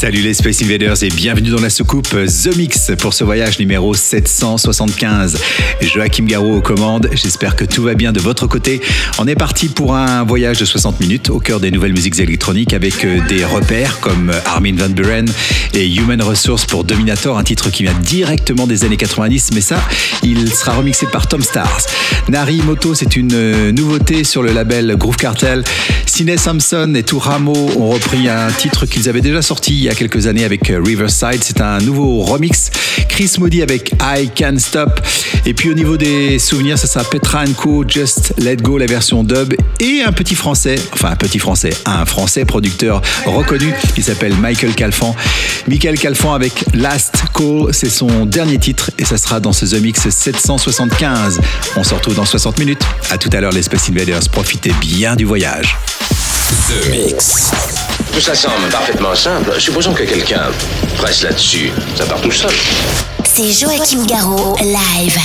Salut les Space Invaders et bienvenue dans la soucoupe The Mix pour ce voyage numéro 775. Joachim Garraud aux commandes, j'espère que tout va bien de votre côté. On est parti pour un voyage de 60 minutes au cœur des nouvelles musiques électroniques avec euh, des repères comme Armin Van Buren et Human Resource pour Dominator, un titre qui vient directement des années 90, mais ça, il sera remixé par Tom Stars. Nari Moto, c'est une euh, nouveauté sur le label Groove Cartel. Cine Samson et Touramo ont repris un titre qu'ils avaient déjà sorti y a quelques années avec euh, Riverside. C'est un nouveau remix. Chris Moody avec I Can Stop. Et puis au niveau des souvenirs, ça sera Petra Co, Just Let Go, la version dub. Et un petit français, enfin un petit français, un français producteur reconnu qui s'appelle Michael Calfan. Michael Calfan avec Last Call, c'est son dernier titre et ça sera dans ce The Mix 775. On se retrouve dans 60 minutes. À tout à l'heure les Space Invaders. Profitez bien du voyage. The Mix. Tout ça semble parfaitement simple. Supposons que quelqu'un presse là-dessus. Ça part tout seul. C'est Joachim Garraud, live.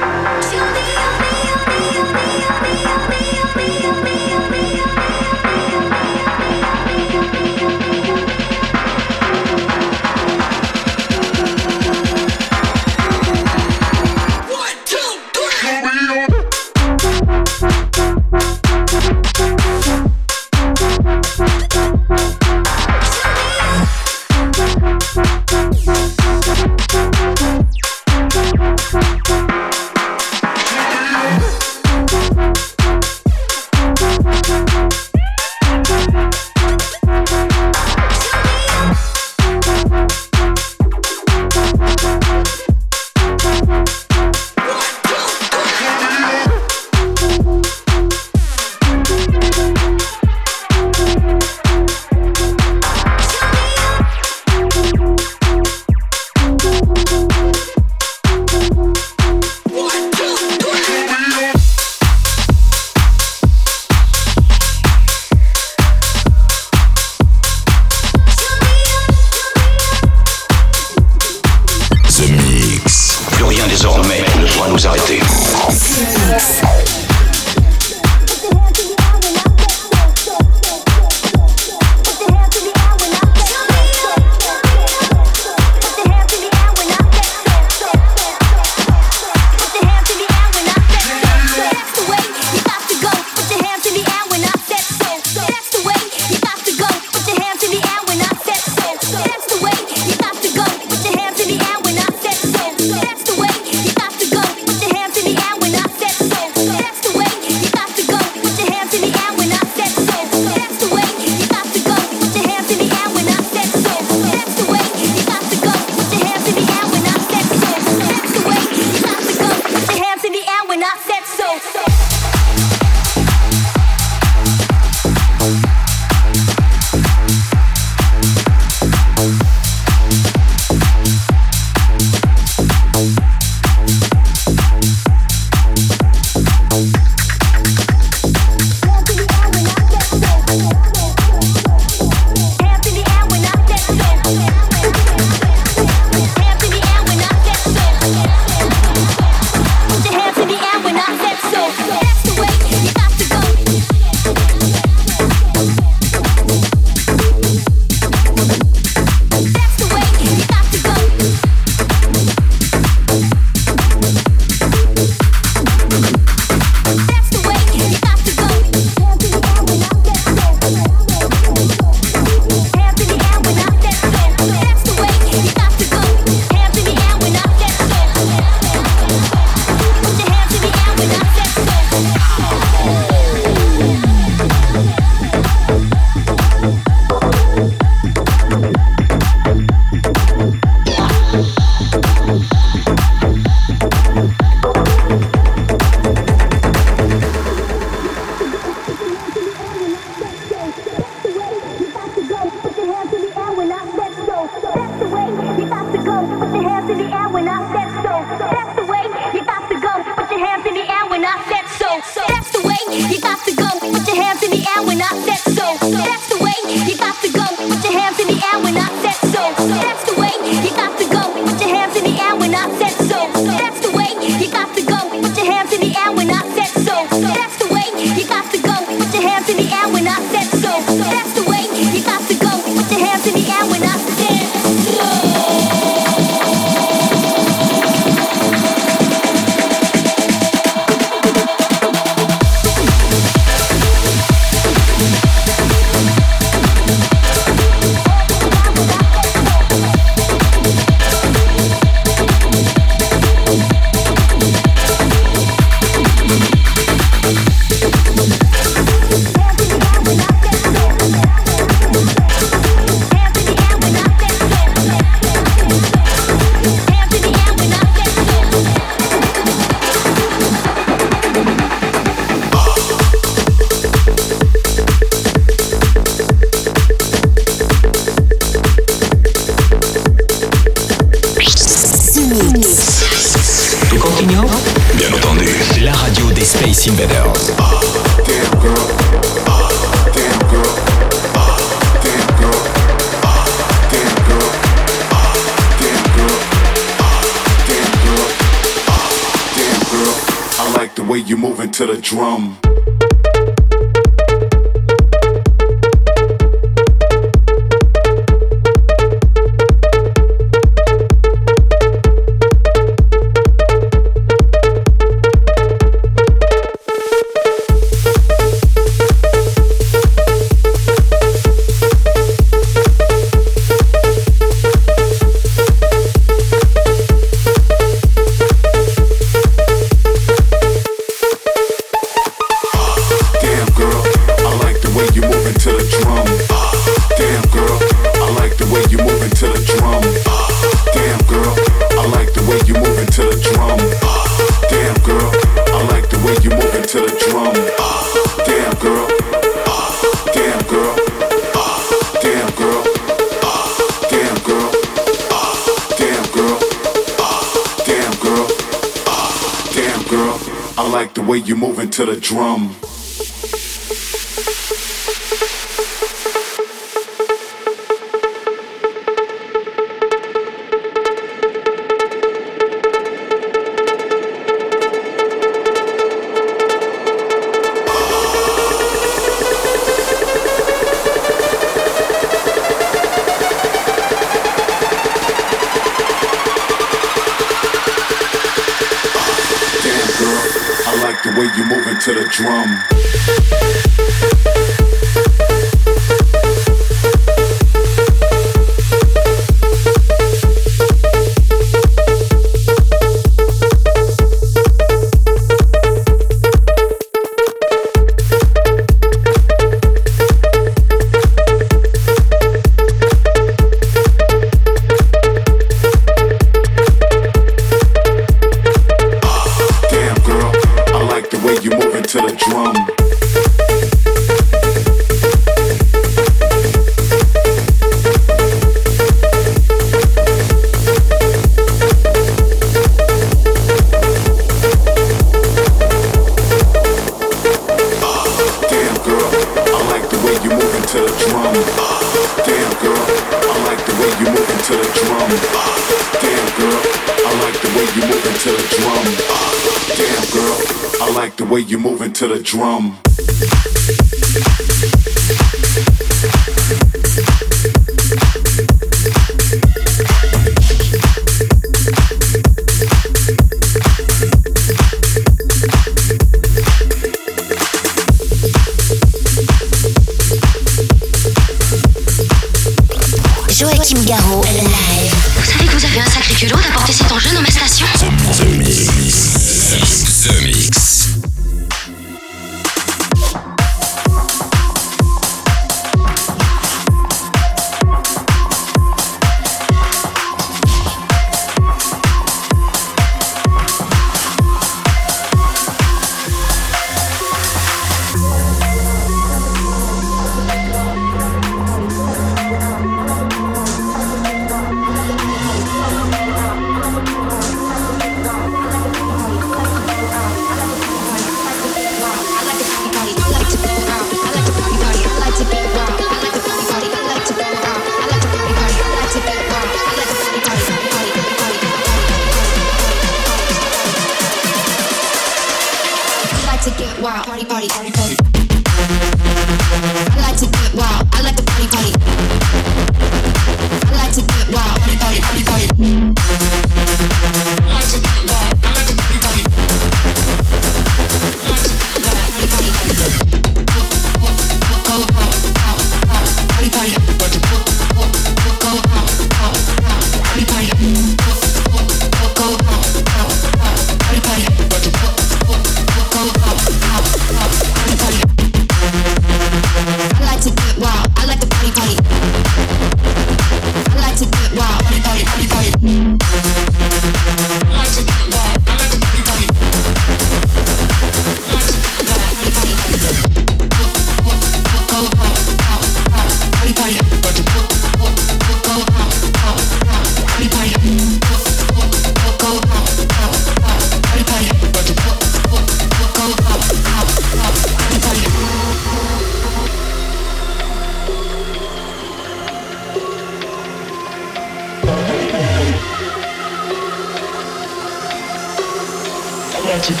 I like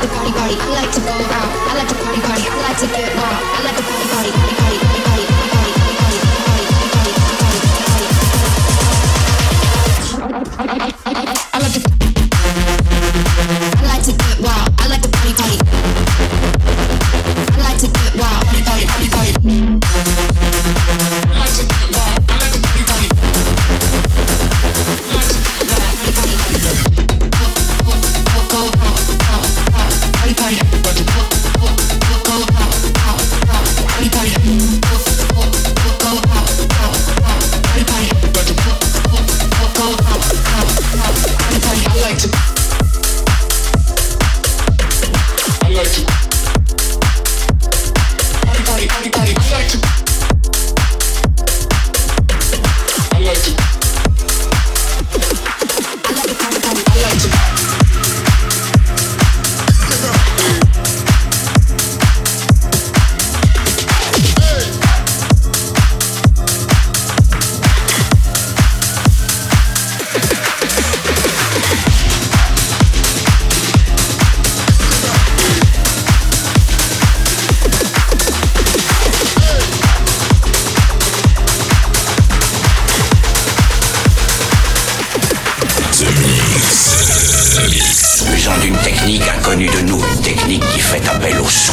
to party, party. I like to go out. I like to party, party. I like to get wild. I like to party, party. party. électronique a connu de nous une technique qui fait appel au son.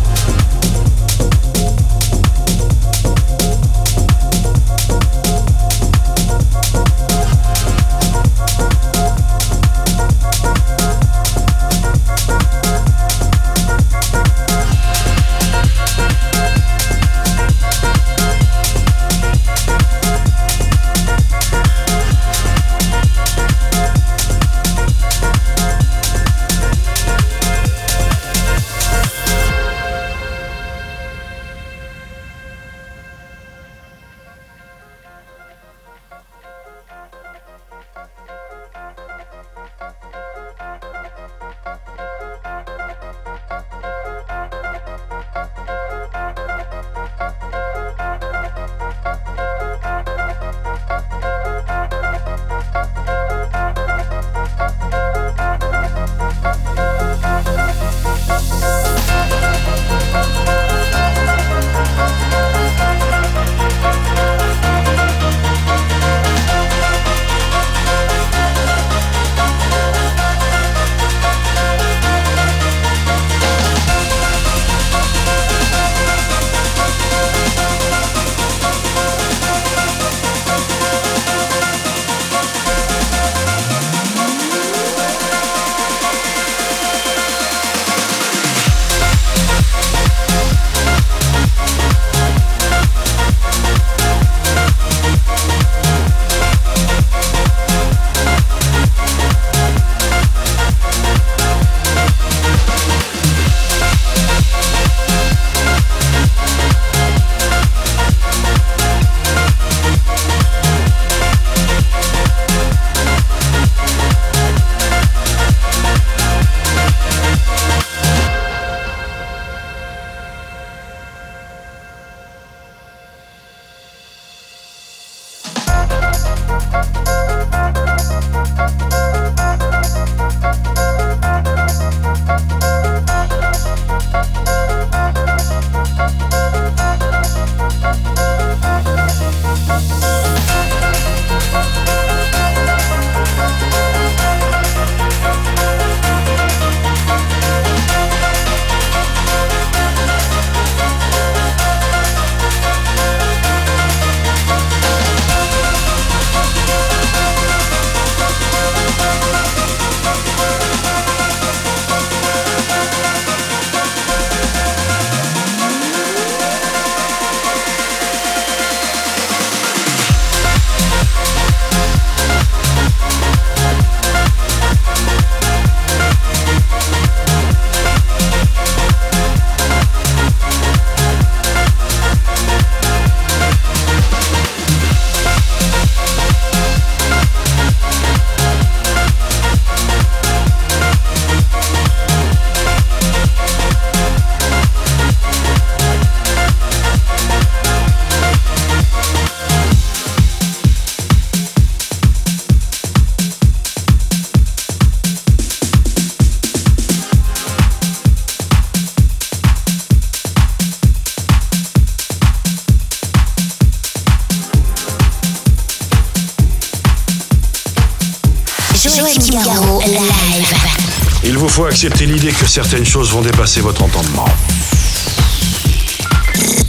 Accepter l'idée que certaines choses vont dépasser votre entendement.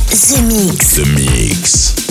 The Mix. The Mix.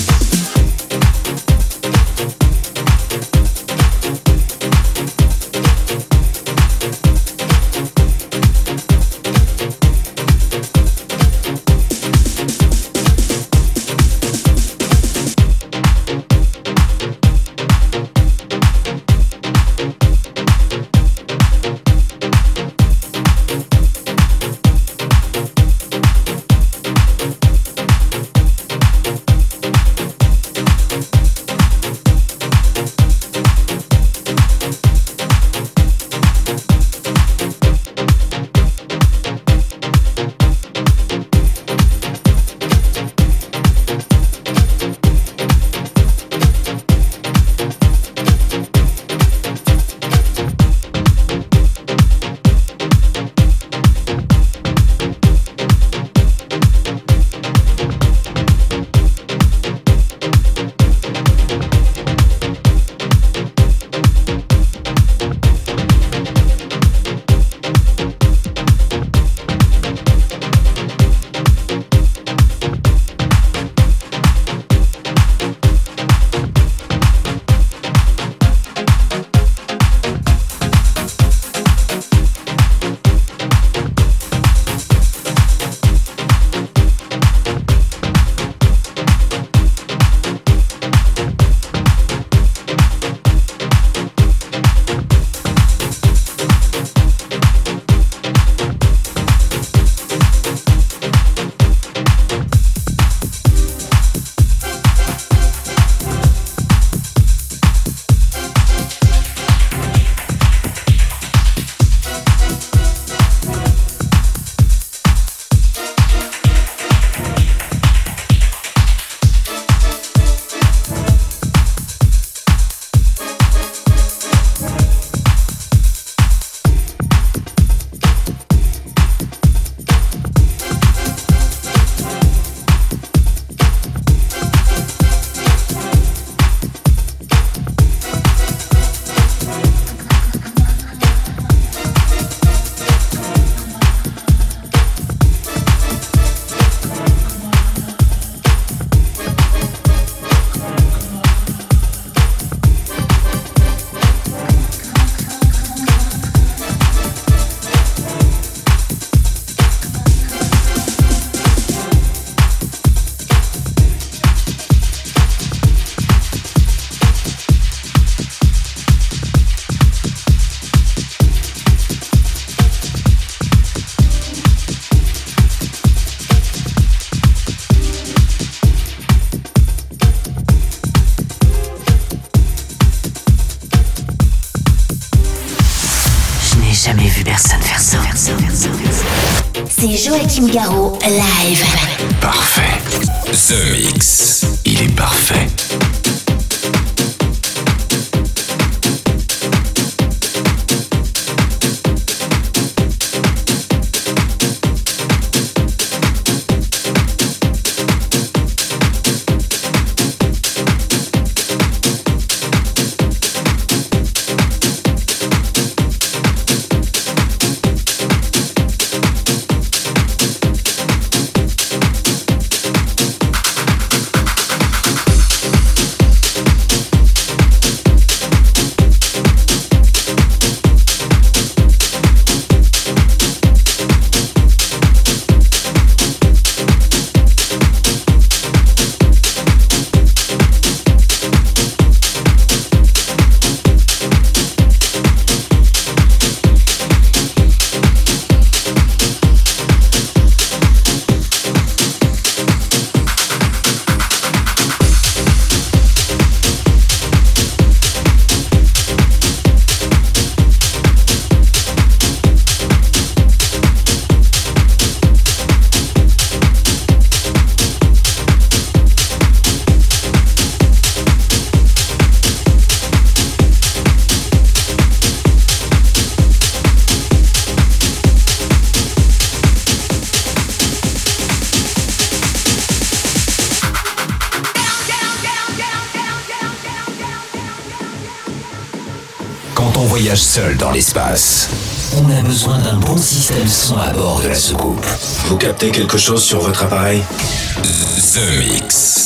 C'est dans l'espace. On a besoin d'un bon système son à bord de la soucoupe. Vous captez quelque chose sur votre appareil? The Mix.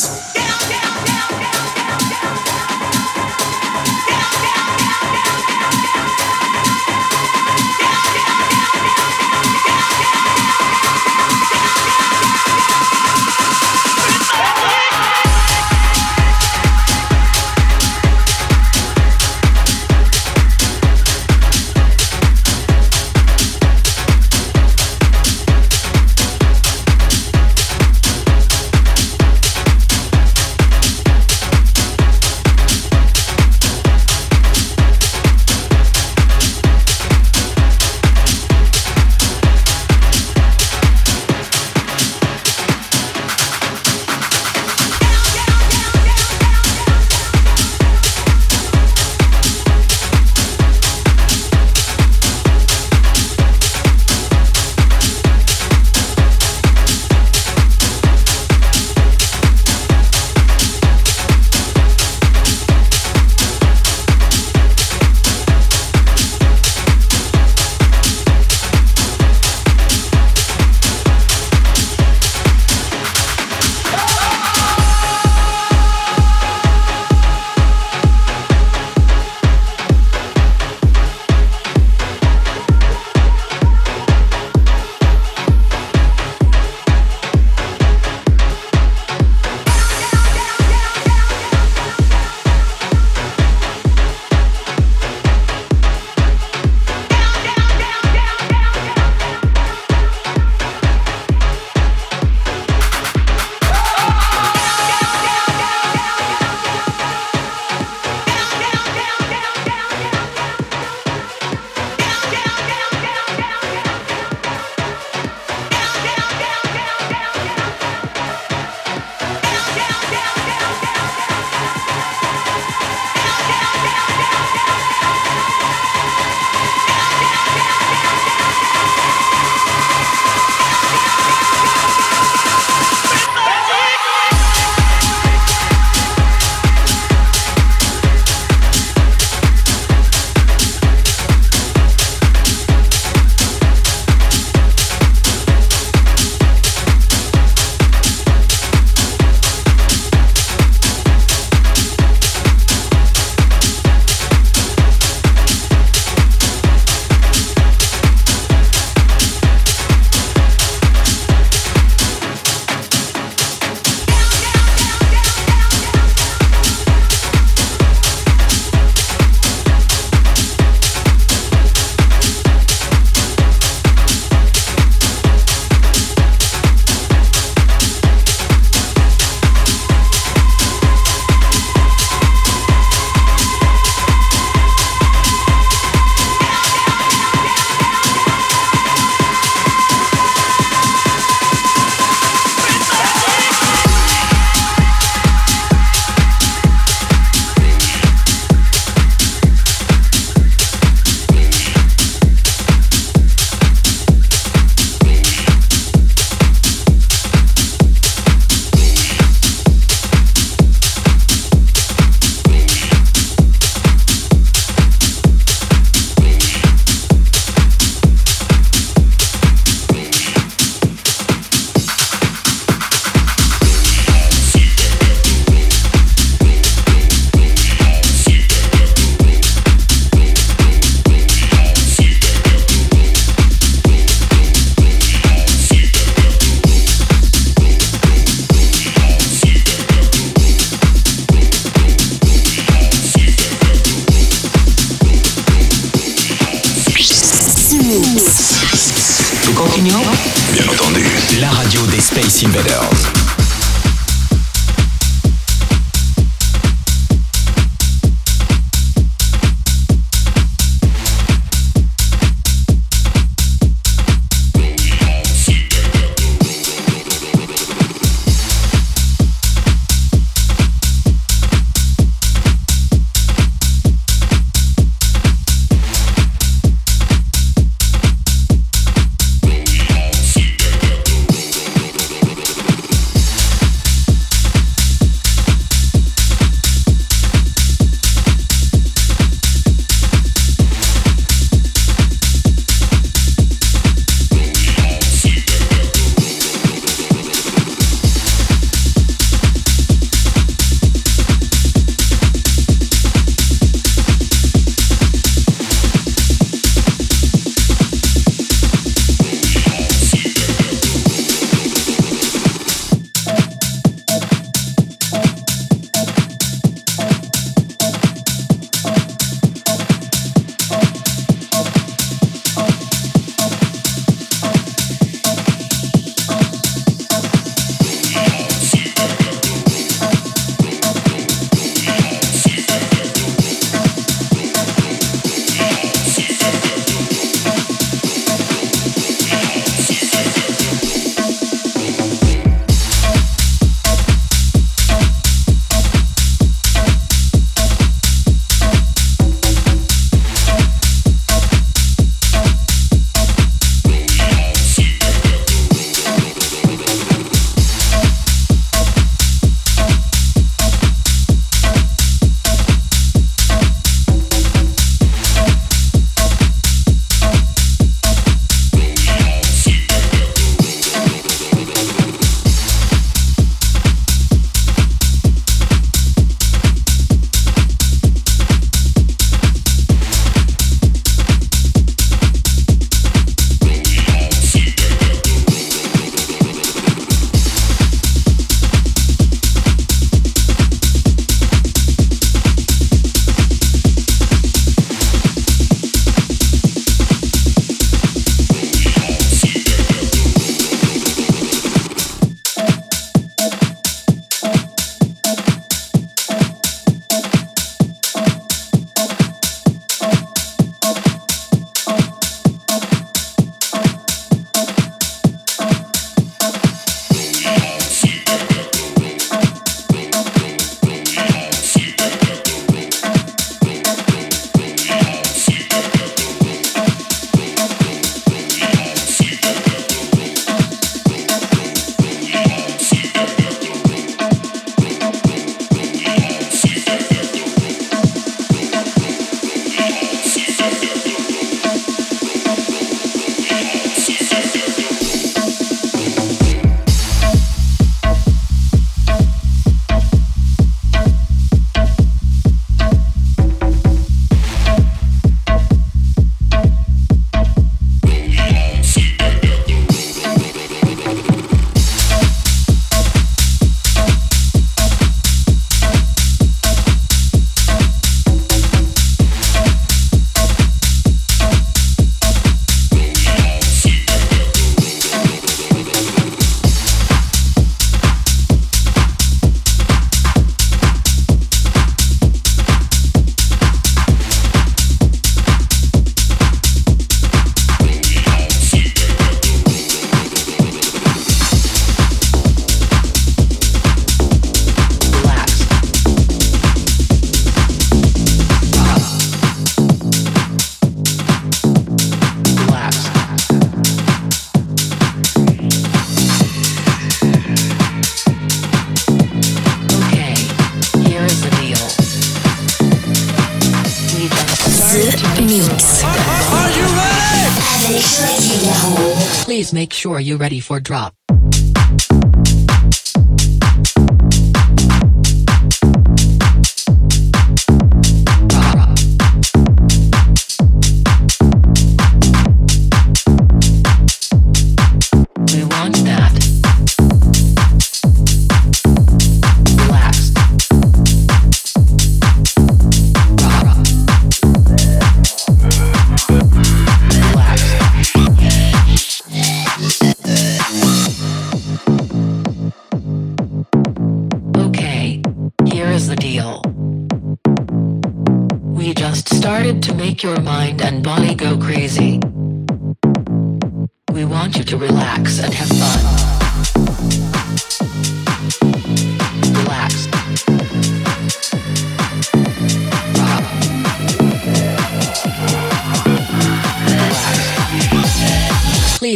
Sure you're ready for drop.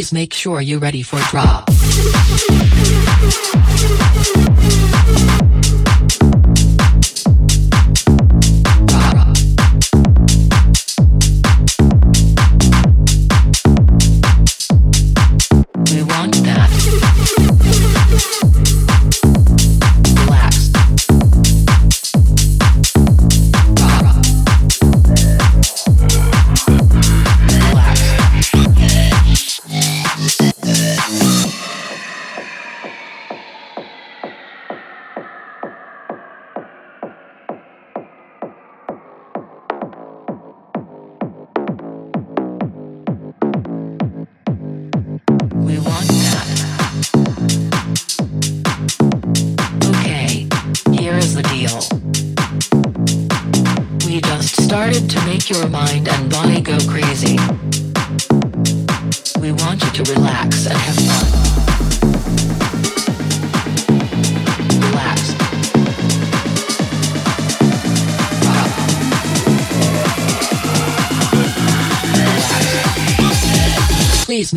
Please make sure you're ready for drop.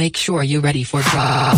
make sure you're ready for drop.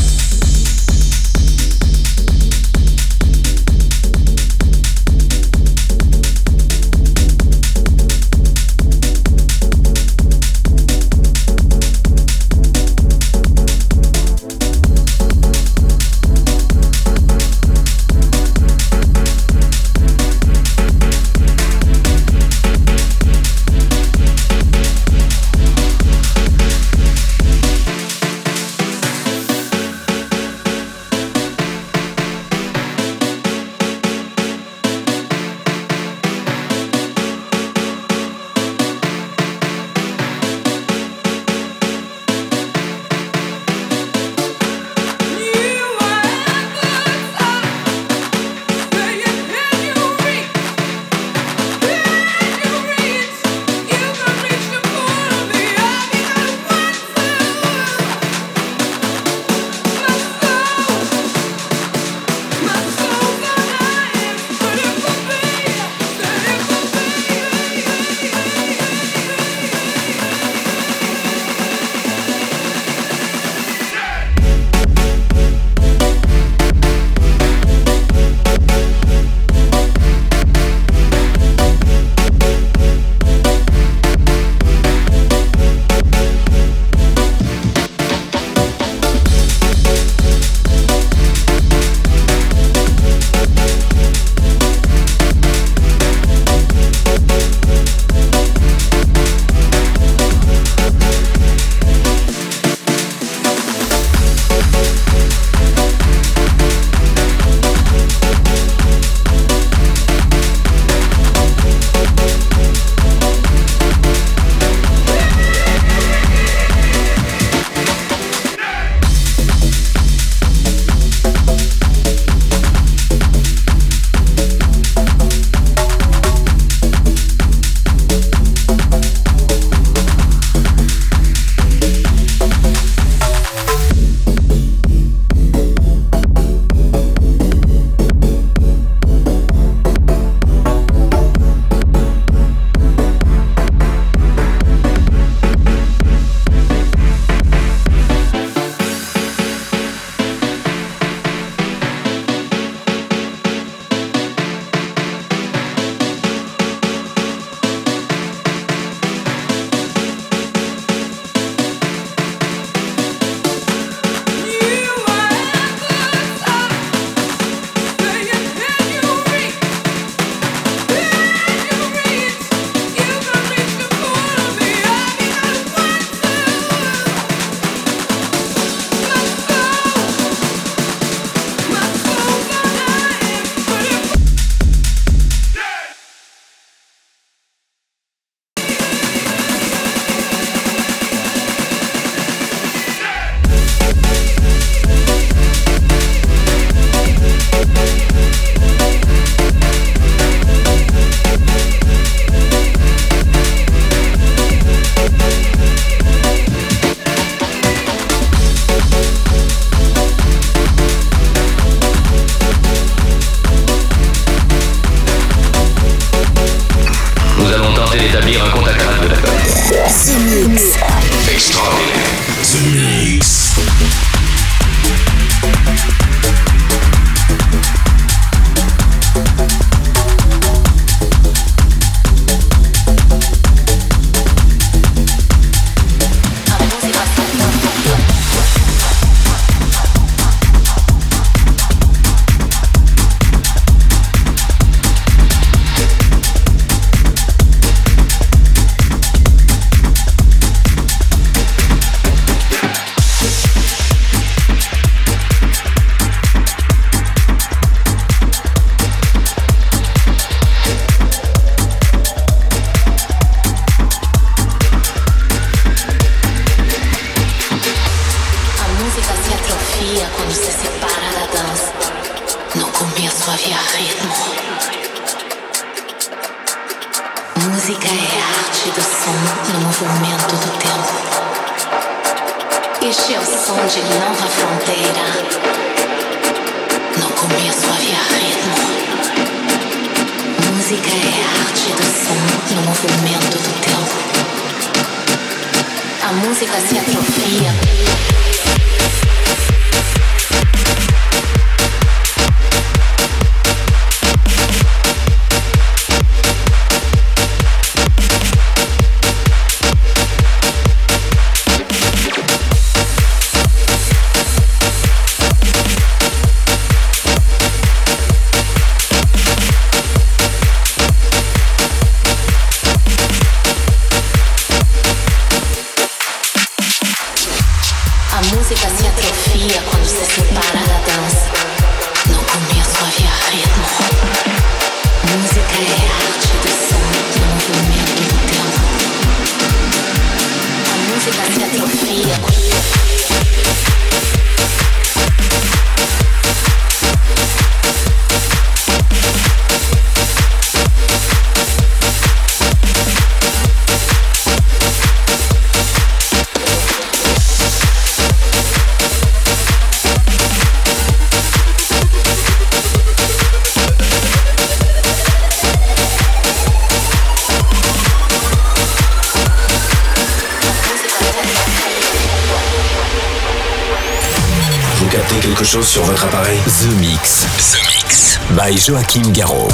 Sur votre appareil The Mix. The Mix. By Joachim Garraud.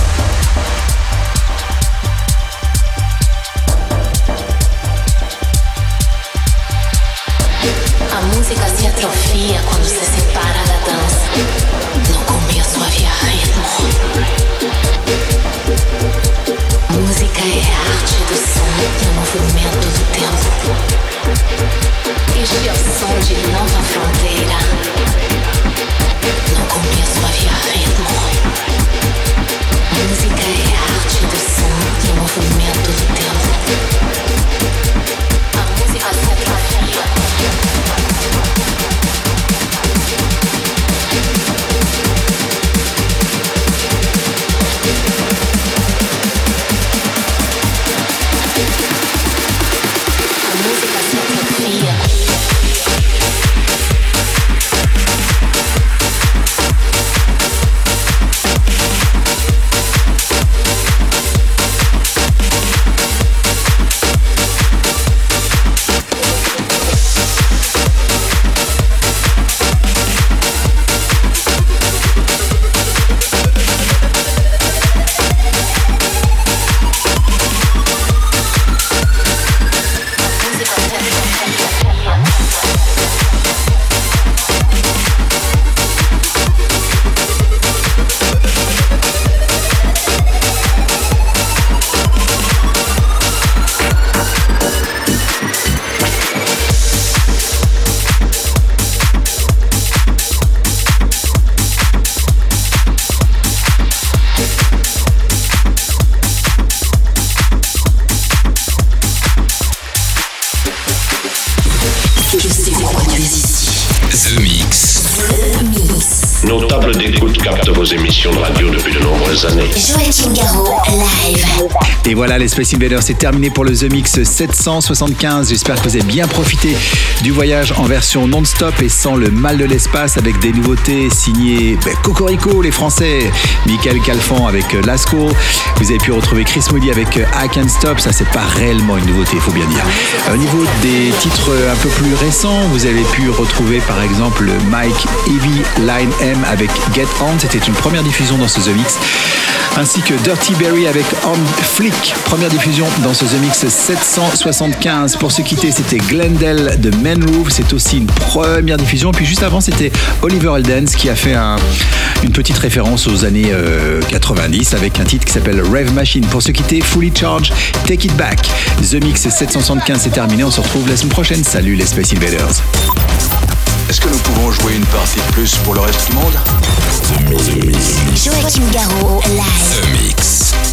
Les Space Invaders, c'est terminé pour le The Mix 775. J'espère que vous avez bien profité du voyage en version non-stop et sans le mal de l'espace avec des nouveautés signées ben, Cocorico, les Français, Michael Calfan avec euh, Lasco. Vous avez pu retrouver Chris Moody avec euh, I Can't Stop. Ça, c'est pas réellement une nouveauté, il faut bien dire. Au niveau des titres un peu plus récents, vous avez pu retrouver par exemple Mike Evie Line M avec Get On. C'était une première diffusion dans ce The Mix ainsi que Dirty Berry avec On Flick, première diffusion dans ce The Mix 775. Pour se quitter, c'était Glendale de Roof, c'est aussi une première diffusion. Puis juste avant, c'était Oliver Eldens qui a fait une petite référence aux années 90 euh, avec un titre qui s'appelle Rave Machine. Pour se quitter, Fully Charge, Take It Back. The Mix 775 c'est terminé, on se retrouve la semaine prochaine. Salut les Space Invaders. Est-ce que nous pouvons jouer une partie de plus pour le reste du monde? Joachim Garraud, live. The Mix.